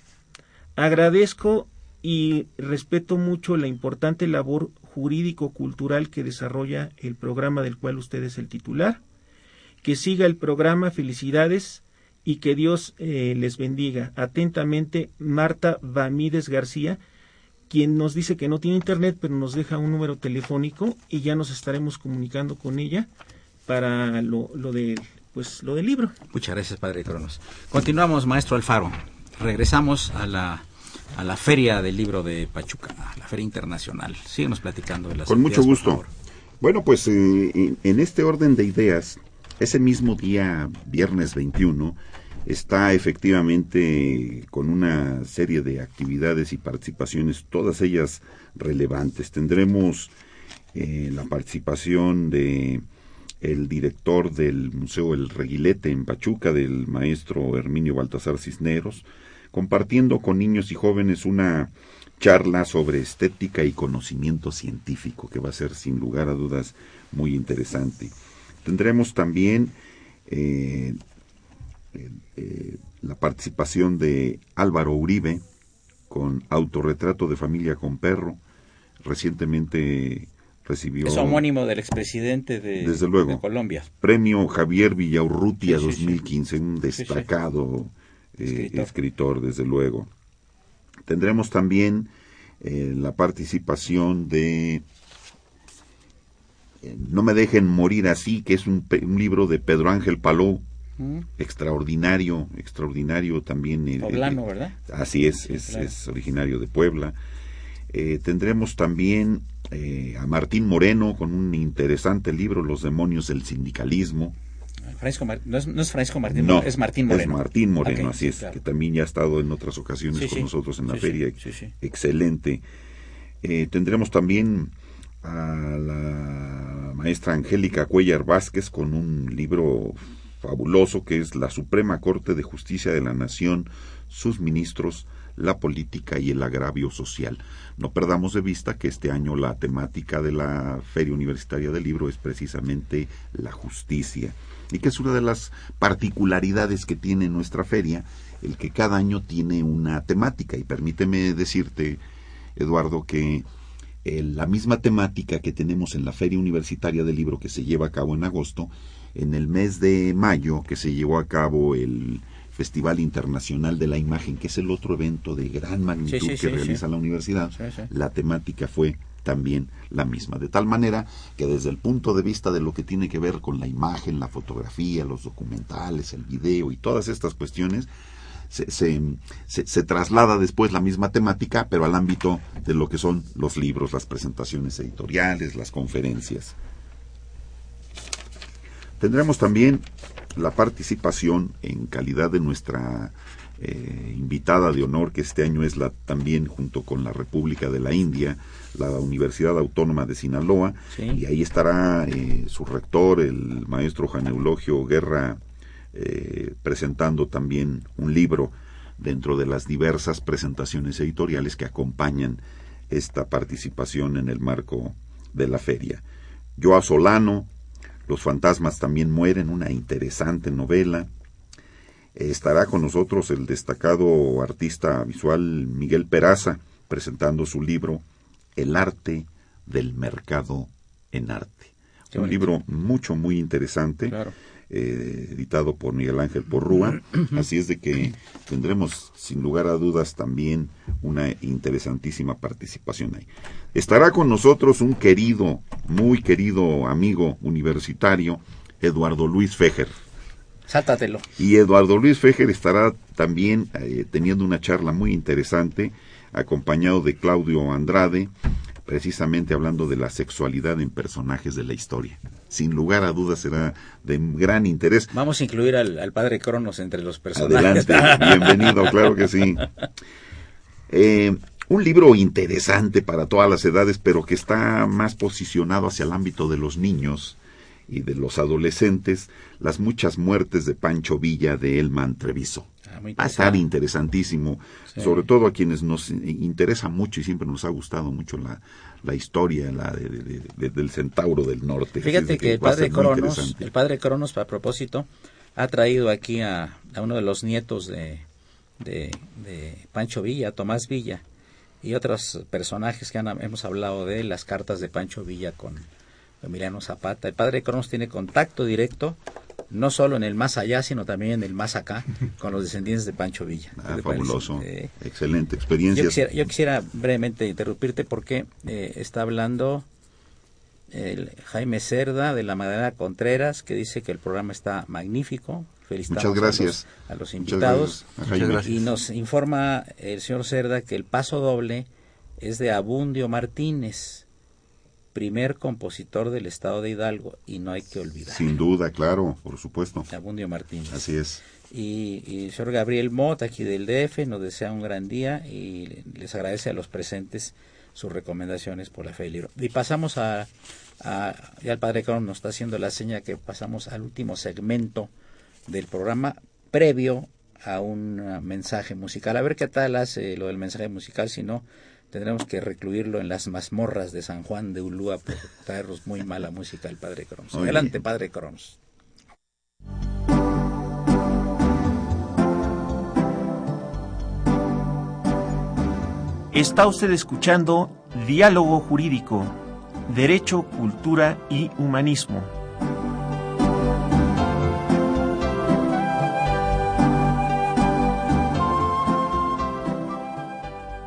Agradezco y respeto mucho la importante labor jurídico-cultural que desarrolla el programa del cual usted es el titular. Que siga el programa, felicidades y que Dios eh, les bendiga. Atentamente, Marta Bamídez García, quien nos dice que no tiene internet, pero nos deja un número telefónico y ya nos estaremos comunicando con ella para lo, lo, de, pues, lo del libro. Muchas gracias, Padre Cronos. Continuamos, maestro Alfaro. Regresamos a la a la Feria del Libro de Pachuca, a la Feria Internacional. Síguenos platicando de las Con mucho gusto. Bueno, pues eh, en este orden de ideas, ese mismo día, viernes 21, está efectivamente con una serie de actividades y participaciones, todas ellas relevantes. Tendremos eh, la participación de el director del Museo El Reguilete en Pachuca, del maestro Herminio Baltasar Cisneros, compartiendo con niños y jóvenes una charla sobre estética y conocimiento científico, que va a ser sin lugar a dudas muy interesante. Tendremos también eh, eh, la participación de Álvaro Uribe con Autorretrato de Familia con Perro. Recientemente recibió... Es homónimo del expresidente de, desde luego, de Colombia. Premio Javier Villaurrutia 2015, un destacado eh, escritor. desde luego. Tendremos también eh, la participación de No me dejen morir así, que es un, libro de Pedro Ángel Paló, mm. extraordinario, extraordinario también. Poblano, ¿verdad? Así es, es, originario de Puebla. tendremos también a Martín Moreno con un interesante libro, Los demonios del sindicalismo no, es, Francisco Martín, no, es Martín Moreno. Es Martín Moreno, así es, que también ya ha estado en otras ocasiones con nosotros en la feria. Excelente. Eh, tendremos también a la maestra Angélica Cuellar Vázquez con un libro fabuloso que es La Suprema Corte de Justicia de la Nación, sus ministros, la política y el agravio social. No perdamos de vista que este año la temática de la Feria Universitaria del Libro es precisamente la justicia y que es una de las particularidades que tiene nuestra feria, el que cada año tiene una temática. Y permíteme decirte, Eduardo, que el- la misma temática que tenemos en la Feria Universitaria del Libro que se lleva a cabo en agosto, en el mes de mayo que se llevó a cabo el Festival Internacional de la Imagen, que es el otro evento de gran magnitud sí, que sí, realiza la universidad, la temática fue también la misma. De tal manera que desde el punto de vista de lo que tiene que ver con la imagen, la fotografía, los documentales, el video y todas estas cuestiones, se, se, se- se traslada después la misma temática, pero al ámbito de lo que son los libros, las presentaciones editoriales, las conferencias. Tendremos también la participación en calidad de nuestra eh, invitada de honor, que este año es la también junto con la República de la India, la Universidad Autónoma de Sinaloa, Sí. y ahí estará eh, su rector, el maestro Juan Eulogio Guerra, eh, presentando también un libro dentro de las diversas presentaciones editoriales que acompañan esta participación en el marco de la feria. Joa Solano, Los fantasmas también mueren, una interesante novela. Estará con nosotros el destacado artista visual Miguel Peraza, presentando su libro El arte del mercado en arte. Un libro mucho, muy interesante, Claro. Eh, editado por Miguel Ángel Porrúa. Así es de que tendremos, sin lugar a dudas, también una interesantísima participación ahí. Estará con nosotros un querido, muy querido amigo universitario, Eduardo Luis Fejer. Sáltatelo. Y Eduardo Luis Fejer estará también eh, teniendo una charla muy interesante, acompañado de Claudio Andrade, precisamente hablando de la sexualidad en personajes de la historia. Sin lugar a dudas será de gran interés. Vamos a incluir al, al padre Cronos entre los personajes. Adelante, bienvenido, [laughs] claro que sí. Eh, un libro interesante para todas las edades, pero que está más posicionado hacia el ámbito de los niños y de los adolescentes, Las muchas muertes de Pancho Villa de Elman Treviso. Ah, Va a estar interesante. interesantísimo, Sí. sobre todo a quienes nos interesa mucho y siempre nos ha gustado mucho la, la historia la de- de- de- del centauro del norte. Fíjate de que el padre Cronos, el padre Cronos, a propósito, ha traído aquí a, a uno de los nietos de, de, Pancho Villa, Tomás Villa, y otros personajes que han- hemos hablado de las cartas de Pancho Villa con Emiliano Zapata. El padre Cronos tiene contacto directo, no solo en el más allá, sino también en el más acá, [laughs] con los descendientes de Pancho Villa. ¿Qué Ah, fabuloso, Eh, excelente yo experiencia. quisiera, yo quisiera brevemente interrumpirte porque eh, está hablando el Jaime Cerda de la Madera Contreras que dice que el programa está magnífico. Felicitamos Muchas gracias. a los, a los Muchas invitados. gracias. Y nos informa el señor Cerda que el paso doble es de Abundio Martínez, primer compositor del estado de Hidalgo, y no hay que olvidar. Sin duda, claro, por supuesto. Abundio Martínez. Así es. Y, y el señor Gabriel Mott, aquí del DF, nos desea un gran día y les agradece a los presentes sus recomendaciones por la fe del libro. Y pasamos a, a- ya el padre Cronos nos está haciendo la seña que pasamos al último segmento del programa previo a un mensaje musical. A ver qué tal hace lo del mensaje musical, si no tendremos que recluirlo en las mazmorras de San Juan de Ulúa por traernos muy mala música el padre. Muy Adelante, bien. padre Cronos. Está usted escuchando Diálogo Jurídico, Derecho, Cultura y Humanismo.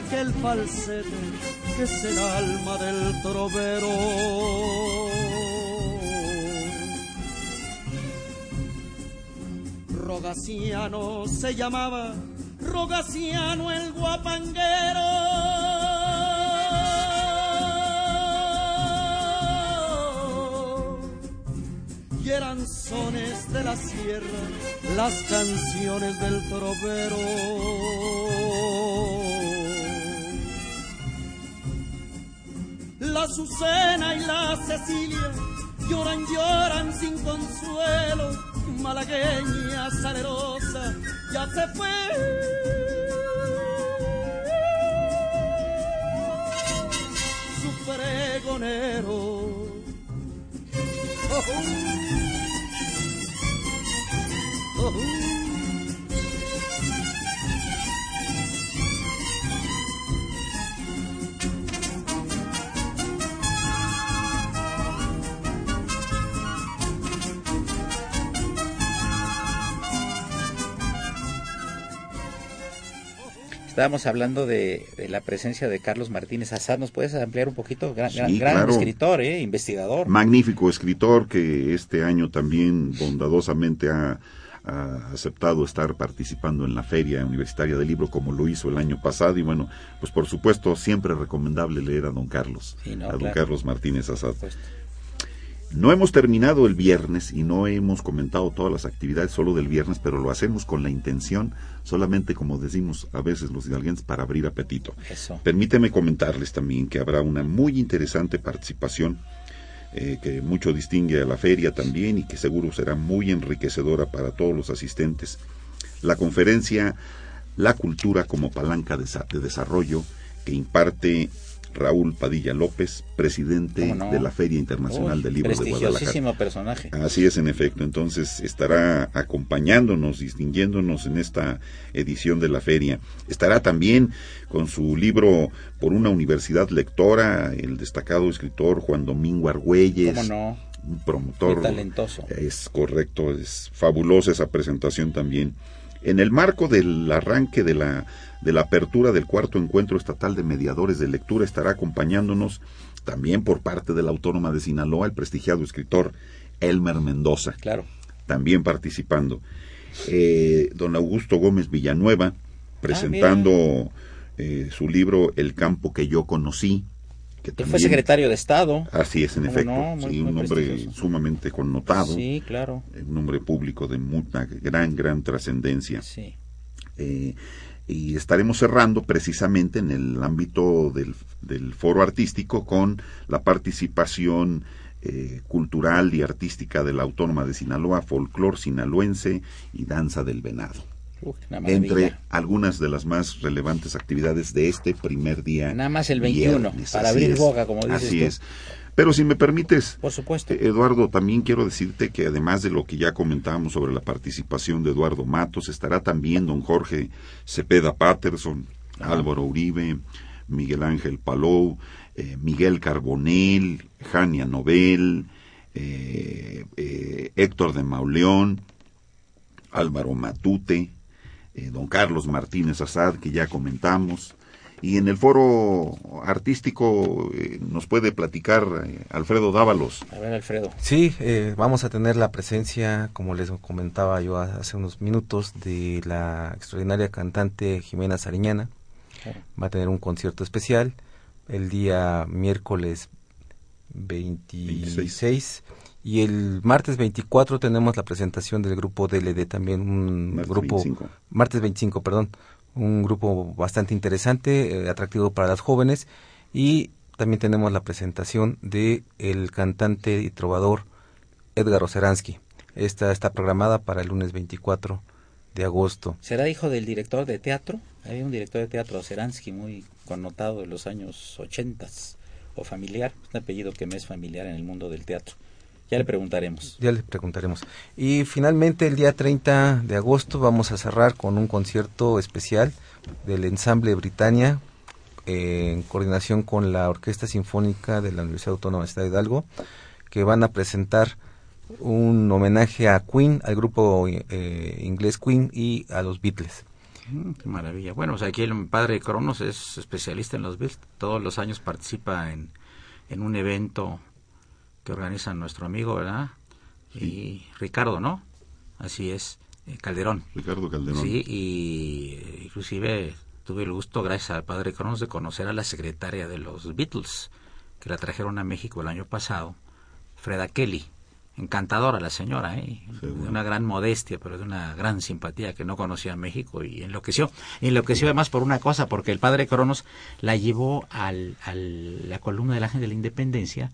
Aquel falsete que es el alma del trovero. Rogaciano se llamaba, Rogaciano el guapanguero. Y eran sones de la sierra, las canciones del trovero. La Azucena y la Cecilia lloran, lloran sin consuelo. Malagueña salerosa ya se fue. Su pregonero. Oh, oh. Oh, Estábamos hablando de, de la presencia de Carlos Martínez Azad. ¿Nos puedes ampliar un poquito? Gran, Sí, gran- gran claro. escritor, ¿eh? investigador. Magnífico escritor que este año también bondadosamente ha, ha aceptado estar participando en la Feria Universitaria del Libro como lo hizo el año pasado y bueno, pues por supuesto siempre recomendable leer a don Carlos, Sí, no, a don claro. Carlos Martínez Azad. No hemos terminado el viernes y no hemos comentado todas las actividades solo del viernes, pero lo hacemos con la intención, solamente como decimos a veces los hidalguenses, para abrir apetito. Eso. Permíteme comentarles también que habrá una muy interesante participación eh, que mucho distingue a la feria también y que seguro será muy enriquecedora para todos los asistentes. La conferencia La cultura como palanca de, sa- de desarrollo que imparte Raúl Padilla López, presidente de la Feria Internacional Uy, del Libro de Guadalajara. Prestigiosísimo personaje. Así es, en efecto. Entonces estará acompañándonos, distinguiéndonos en esta edición de la feria. Estará también con su libro por una universidad lectora, el destacado escritor Juan Domingo Argüelles. ¿Cómo no? Un promotor. Muy talentoso. Es correcto, es fabulosa esa presentación también. En el marco del arranque de la, de la apertura del cuarto encuentro estatal de mediadores de lectura estará acompañándonos también por parte de la Autónoma de Sinaloa el prestigiado escritor Elmer Mendoza. Claro. También participando. Eh, don Augusto Gómez Villanueva presentando eh, su libro El campo que yo conocí. Que fue secretario de Estado. Así es, en ¿Cómo efecto. no? Muy- sí, un hombre sumamente connotado. Sí, claro. Un hombre público de una gran, gran trascendencia. Sí. Eh, y estaremos cerrando precisamente en el ámbito del, del foro artístico con la participación eh, cultural y artística de la Autónoma de Sinaloa, folclor sinaloense y danza del venado. Uf. Entre algunas de las más relevantes actividades de este primer día. Nada más el 21, viernes. para Así abrir es, boca, como dices Así tú. es. Pero si me permites, Por supuesto. eh, Eduardo, también quiero decirte que además de lo que ya comentábamos sobre la participación de Eduardo Matos, estará también don Jorge Cepeda Patterson, Álvaro Uribe, Miguel Ángel Palou, eh, Miguel Carbonell, Jania Nobel, eh, eh, Héctor de Mauleón, Álvaro Matute, don Carlos Martínez Azad, que ya comentamos. Y en el foro artístico eh, nos puede platicar eh, Alfredo Dávalos. A ver, Alfredo. Sí, eh, vamos a tener la presencia, como les comentaba yo hace unos minutos, de la extraordinaria cantante Jimena Sariñana. Va a tener un concierto especial el día miércoles 26 y el martes 24 tenemos la presentación del grupo DLD también un Martes grupo 25. martes 25 perdón un grupo bastante interesante eh, atractivo para las jóvenes y también tenemos la presentación de el cantante y trovador Edgar Oceransky esta está programada para el lunes 24 de agosto ¿Será hijo del director de teatro? Había un director de teatro, Seransky, muy connotado de los años ochentas, o familiar, un apellido que me es familiar en el mundo del teatro. Ya le preguntaremos. Ya le preguntaremos. Y finalmente el día 30 de agosto vamos a cerrar con un concierto especial del ensamble Britannia eh, en coordinación con la Orquesta Sinfónica de la Universidad Autónoma de Ciudad de Hidalgo que van a presentar un homenaje a Queen, al grupo eh, inglés Queen y a los Beatles. Mm, qué maravilla. Bueno, pues aquí el padre Cronos es especialista en los Beatles. Todos los años participa en, en un evento que organiza nuestro amigo, ¿verdad? Y Ricardo, ¿no? Así es, eh, Calderón. Ricardo Calderón. Sí, y eh, inclusive tuve el gusto, gracias al padre Cronos, de conocer a la secretaria de los Beatles, que la trajeron a México el año pasado, Freda Kelly. Encantadora la señora, ¿eh? de una gran modestia, pero de una gran simpatía que no conocía México y enloqueció. Enloqueció además por una cosa, porque el padre Cronos la llevó al, al- la columna del Ángel de la Independencia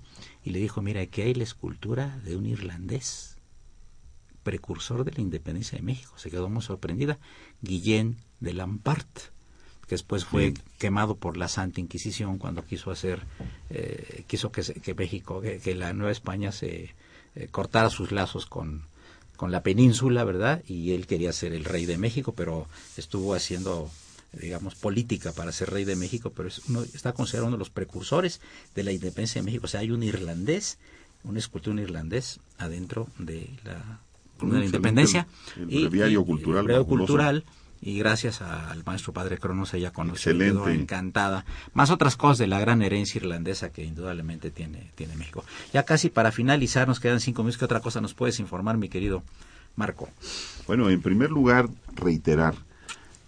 y le dijo, mira, aquí hay la escultura de un irlandés, precursor de la independencia de México. Se quedó muy sorprendida. Guillén de Lampart, que después fue quemado por la Santa Inquisición cuando quiso hacer, eh, quiso que, que México, que, que la Nueva España se eh, cortara sus lazos con, con la península, ¿verdad? Y él quería ser el rey de México, pero estuvo haciendo digamos, política para ser rey de México, pero es uno, está considerado uno de los precursores de la independencia de México. O sea, hay un irlandés, un escultor un irlandés adentro de la, de independencia. el breviario cultural, el breviario fabuloso. cultural, y gracias al maestro padre Cronos ella conoció, Excelente. quedó encantada. Más otras cosas de la gran herencia irlandesa que indudablemente tiene, tiene México. Ya casi para finalizar, nos quedan cinco minutos. ¿Qué otra cosa nos puedes informar, mi querido Marco? Bueno, en primer lugar, reiterar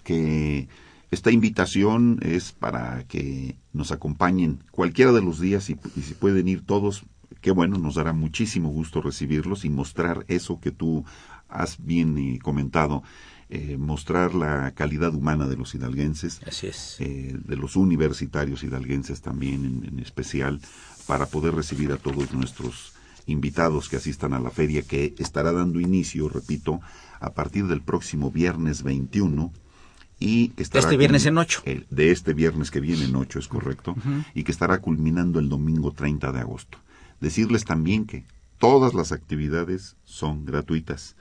que esta invitación es para que nos acompañen cualquiera de los días y, y si pueden ir todos, qué bueno, nos dará muchísimo gusto recibirlos y mostrar eso que tú has bien eh, comentado, eh, mostrar la calidad humana de los hidalguenses, Así es. eh, de los universitarios hidalguenses también en, en especial, para poder recibir a todos nuestros invitados que asistan a la feria que estará dando inicio, repito, a partir del próximo viernes 21 y que estará Este viernes en ocho. el- de este viernes que viene en 8 es correcto y que estará culminando el domingo 30 de agosto. Decirles también que todas las actividades son gratuitas,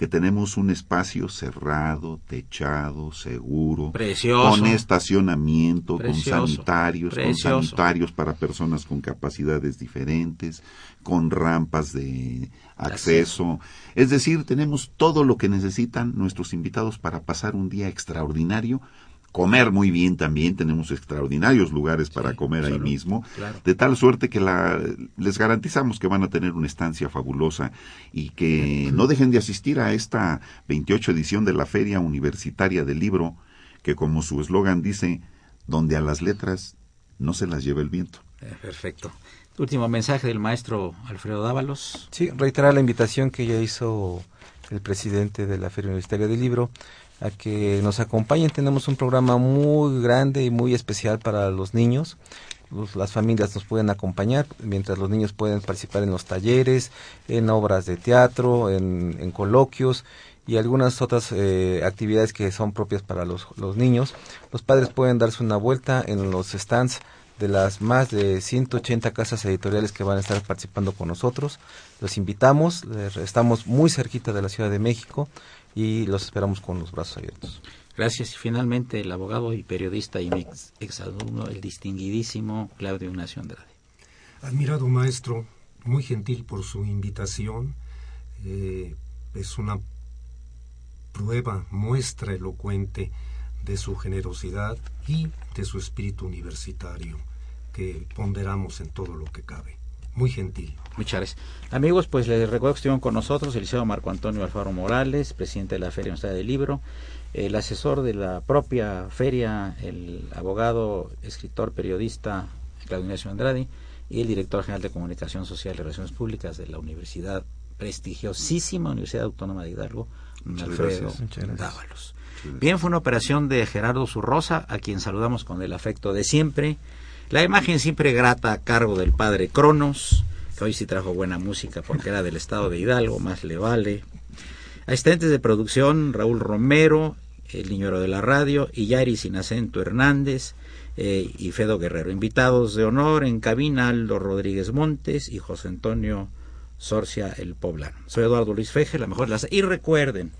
que tenemos un espacio cerrado, techado, seguro, Precioso. con estacionamiento, Precioso. con sanitarios, Precioso. con sanitarios para personas con capacidades diferentes, con rampas de acceso. Es decir, tenemos todo lo que necesitan nuestros invitados para pasar un día extraordinario, comer muy bien también, tenemos extraordinarios lugares para comer ahí mismo, claro. de tal suerte que la, les garantizamos que van a tener una estancia fabulosa y que no dejen de asistir a esta 28 edición de la Feria Universitaria del Libro, que como su eslogan dice, donde a las letras no se las lleva el viento. Eh, perfecto. Último mensaje del maestro Alfredo Dávalos. Sí, reiterar la invitación que ya hizo el presidente de la Feria Universitaria del Libro a que nos acompañen. Tenemos un programa muy grande y muy especial para los niños. Las familias nos pueden acompañar, mientras los niños pueden participar en los talleres, en obras de teatro, en, coloquios y algunas otras eh, actividades que son propias para los, los niños. Los padres pueden darse una vuelta en los stands de las más de 180 casas editoriales que van a estar participando con nosotros. Los invitamos, estamos muy cerquita de la Ciudad de México y los esperamos con los brazos abiertos. Gracias. Y finalmente el abogado y periodista y mi ex, exalumno, el distinguidísimo Claudio Ignacio Andrade. Admirado maestro, muy gentil por su invitación. eh, es una prueba, muestra elocuente de su generosidad y de su espíritu universitario, que ponderamos en todo lo que cabe. Muy gentil. Muchas gracias. Amigos, pues les recuerdo que estuvieron con nosotros el liceo Marco Antonio Alfaro Morales, presidente de la Feria Universitaria del Libro, el asesor de la propia feria, el abogado, escritor, periodista Claudio Ignacio Andrade y el director general de Comunicación Social y Relaciones Públicas de la Universidad, prestigiosísima Universidad Autónoma de Hidalgo, Muchas Alfredo gracias. Muchas gracias. Dávalos. Bien, fue una operación de Gerardo Zurrosa, a quien saludamos con el afecto de siempre. La imagen siempre grata a cargo del padre Cronos, que hoy sí trajo buena música porque era del estado de Hidalgo, más le vale. Asistentes de producción, Raúl Romero, el niñero de la radio, y Yari Sinacento Hernández eh, y Fedo Guerrero. Invitados de honor en cabina, Aldo Rodríguez Montes y José Antonio Sorcia el Poblano. Soy Eduardo Luis Feje, la mejor las... Y recuerden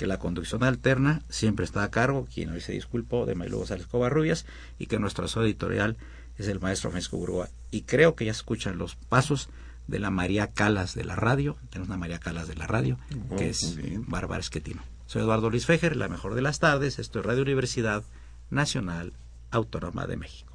que la conducción alterna siempre está a cargo, quien hoy se disculpó, de Mailo González Covarrubias, y que nuestro asesor editorial es el maestro Francisco Burgoa. Y creo que ya escuchan los pasos de la María Calas de la radio. Tenemos una María Calas de la radio, Oh, que es. Bárbara Esquetino. Soy Eduardo Luis Fejer, la mejor de las tardes. Esto es Radio Universidad Nacional Autónoma de México.